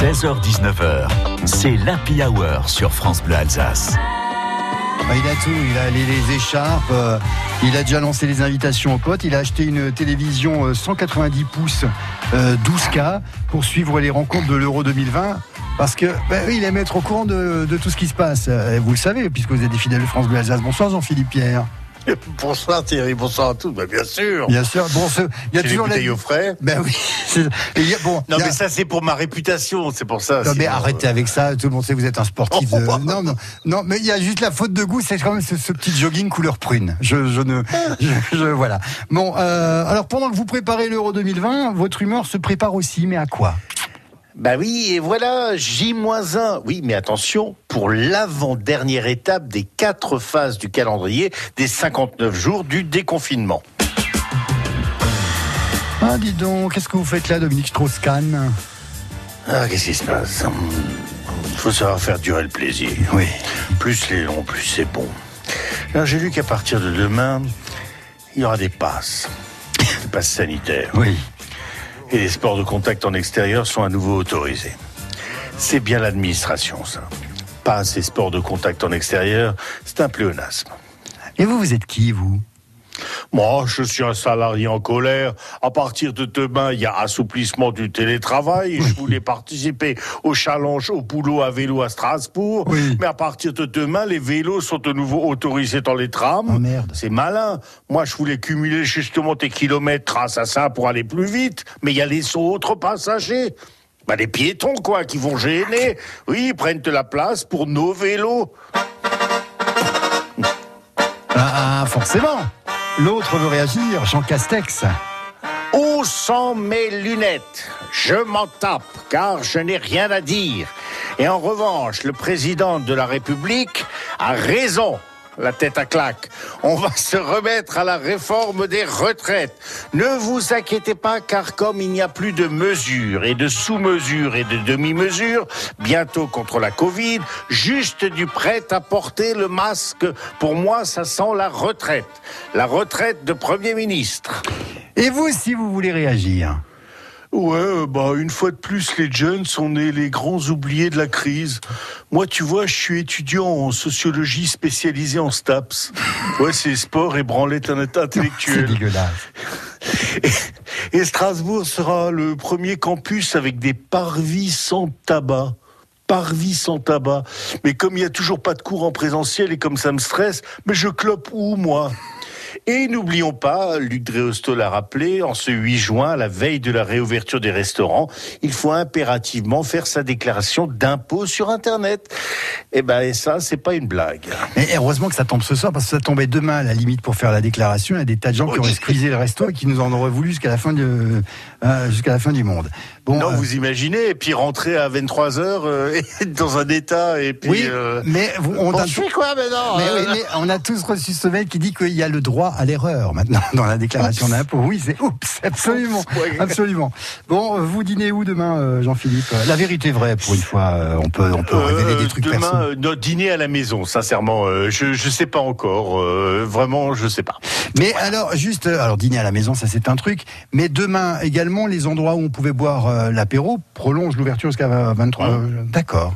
16h-19h, c'est l'Happy Hour sur France Bleu Alsace. Ah, Il a tout, il a les, écharpes, euh, il a déjà lancé les invitations aux potes, il a acheté une télévision euh, 190 pouces euh, 12K pour suivre les rencontres de l'Euro 2020. Parce que oui, il aime être au courant de, tout ce qui se passe. Euh, Vous le savez, puisque vous êtes des fidèles de France Bleu Alsace. Bonsoir Jean-Philippe Pierre. Bonsoir Thierry, bonsoir à tous. Bah, bien sûr. Bien sûr. Bon, ce- il y a les toujours la- bouteilles au frais. Ben oui. c'est- et il y a- bon, Non il y a- mais ça c'est pour ma réputation, c'est pour ça. Non, mais arrêtez euh, avec ça, tout le monde sait que vous êtes un sportif. Oh, Non, non, non, mais il y a juste la faute de goût, c'est quand même ce, ce petit jogging couleur prune. Je, je ne, je, je- voilà. Bon, euh, alors pendant que vous préparez l'Euro 2020, votre humeur se prépare aussi, mais à quoi? Bah oui, et voilà, J-1. Oui, mais attention, pour l'avant-dernière étape des quatre phases du calendrier des 59 jours du déconfinement. Ah, dis donc, qu'est-ce que vous faites là, Dominique Strauss-Kahn? Ah, qu'est-ce qui se passe? Il faut savoir faire durer le plaisir. Oui. Plus les longs, plus c'est bon. Alors, j'ai lu qu'à partir de demain, il y aura des passes. Des passes sanitaires. Oui. Et les sports de contact en extérieur sont à nouveau autorisés. C'est bien l'administration, ça. Pas ces sports de contact en extérieur, c'est un pléonasme. Et vous, vous êtes qui, vous? Moi, je suis un salarié en colère. À partir de demain, il y a assouplissement du télétravail. Je voulais participer au challenge au boulot à vélo à Strasbourg. Oui. Mais à partir de demain, les vélos sont de nouveau autorisés dans les trams. Oh, merde. C'est malin. Moi, je voulais cumuler justement tes kilomètres grâce à ça pour aller plus vite. Mais il y a les autres passagers. Bah, les piétons, quoi, qui vont gêner. Oui, ils prennent de la place pour nos vélos. Ah, ah, forcément L'autre veut réagir, Jean Castex. Où sont mes lunettes? Je m'en tape, car je n'ai rien à dire. Et en revanche, le président de la République a raison. La tête à claque. On va se remettre à la réforme des retraites. Ne vous inquiétez pas, car comme il n'y a plus de mesures et de sous-mesures et de demi-mesures, bientôt contre la Covid, juste du prêt à porter le masque, pour moi, ça sent la retraite. La retraite de Premier ministre. Et vous, si vous voulez réagir Ouais, euh, bah une fois de plus, les jeunes sont nés les grands oubliés de la crise. Moi, tu vois, je suis étudiant en sociologie spécialisé en STAPS. Ouais, c'est sport et branlette C'est intellectuelle. dégueulasse. Et, et Strasbourg sera le premier campus avec des parvis sans tabac. Parvis sans tabac. Mais comme il y a toujours pas de cours en présentiel et comme ça me stresse, mais je clope où, moi? Et n'oublions pas, Luc Dréosto l'a rappelé, en ce 8 juin, la veille de la réouverture des restaurants, il faut impérativement faire sa déclaration d'impôt sur Internet. Eh ben, et ça, c'est pas une blague. Et heureusement que ça tombe ce soir, parce que ça tombait demain à la limite pour faire la déclaration. Il y a des tas de gens qui auraient squeezé le resto et qui nous en auraient voulu jusqu'à la fin de, euh, jusqu'à la fin du monde. Bon, non, euh, vous imaginez, et puis rentrer à 23 heures euh, dans un état, et puis... oui, mais on, a, quoi maintenant mais on a tous reçu ce mail qui dit qu'il y a le droit à l'erreur maintenant dans la déclaration d'impôt. Oui, c'est oups, absolument, absolument. Bon, euh, vous dînez où demain, euh, Jean-Philippe? La vérité vraie, pour une fois, euh, on peut, on peut Euh, révéler des trucs demain, euh, notre dîner à la maison, sincèrement, euh, je je sais pas encore, euh, vraiment, je sais pas. Mais alors, juste, euh, alors dîner à la maison, ça c'est un truc. Mais demain également, les endroits où on pouvait boire euh, l'apéro prolongent l'ouverture jusqu'à 23. Ouais. euh, D'accord.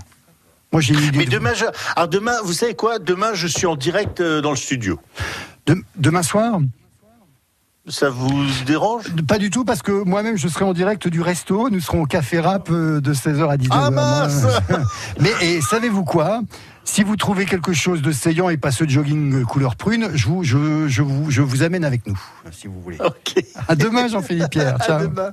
Moi j'ai une idée. Mais de- demain, je... alors demain, vous savez quoi? Demain, je suis en direct euh, dans le studio. De- demain soir Ça vous dérange Pas du tout, parce que moi-même je serai en direct du resto. Nous serons au café rap euh, de 16h à 19h. Ah, mince Mais et savez-vous quoi? Si vous trouvez quelque chose de saillant et pas ce jogging couleur prune, je vous, je, je vous, je vous amène avec nous, si vous voulez. Ok. À demain, Jean-Philippe Pierre. À Ciao. demain.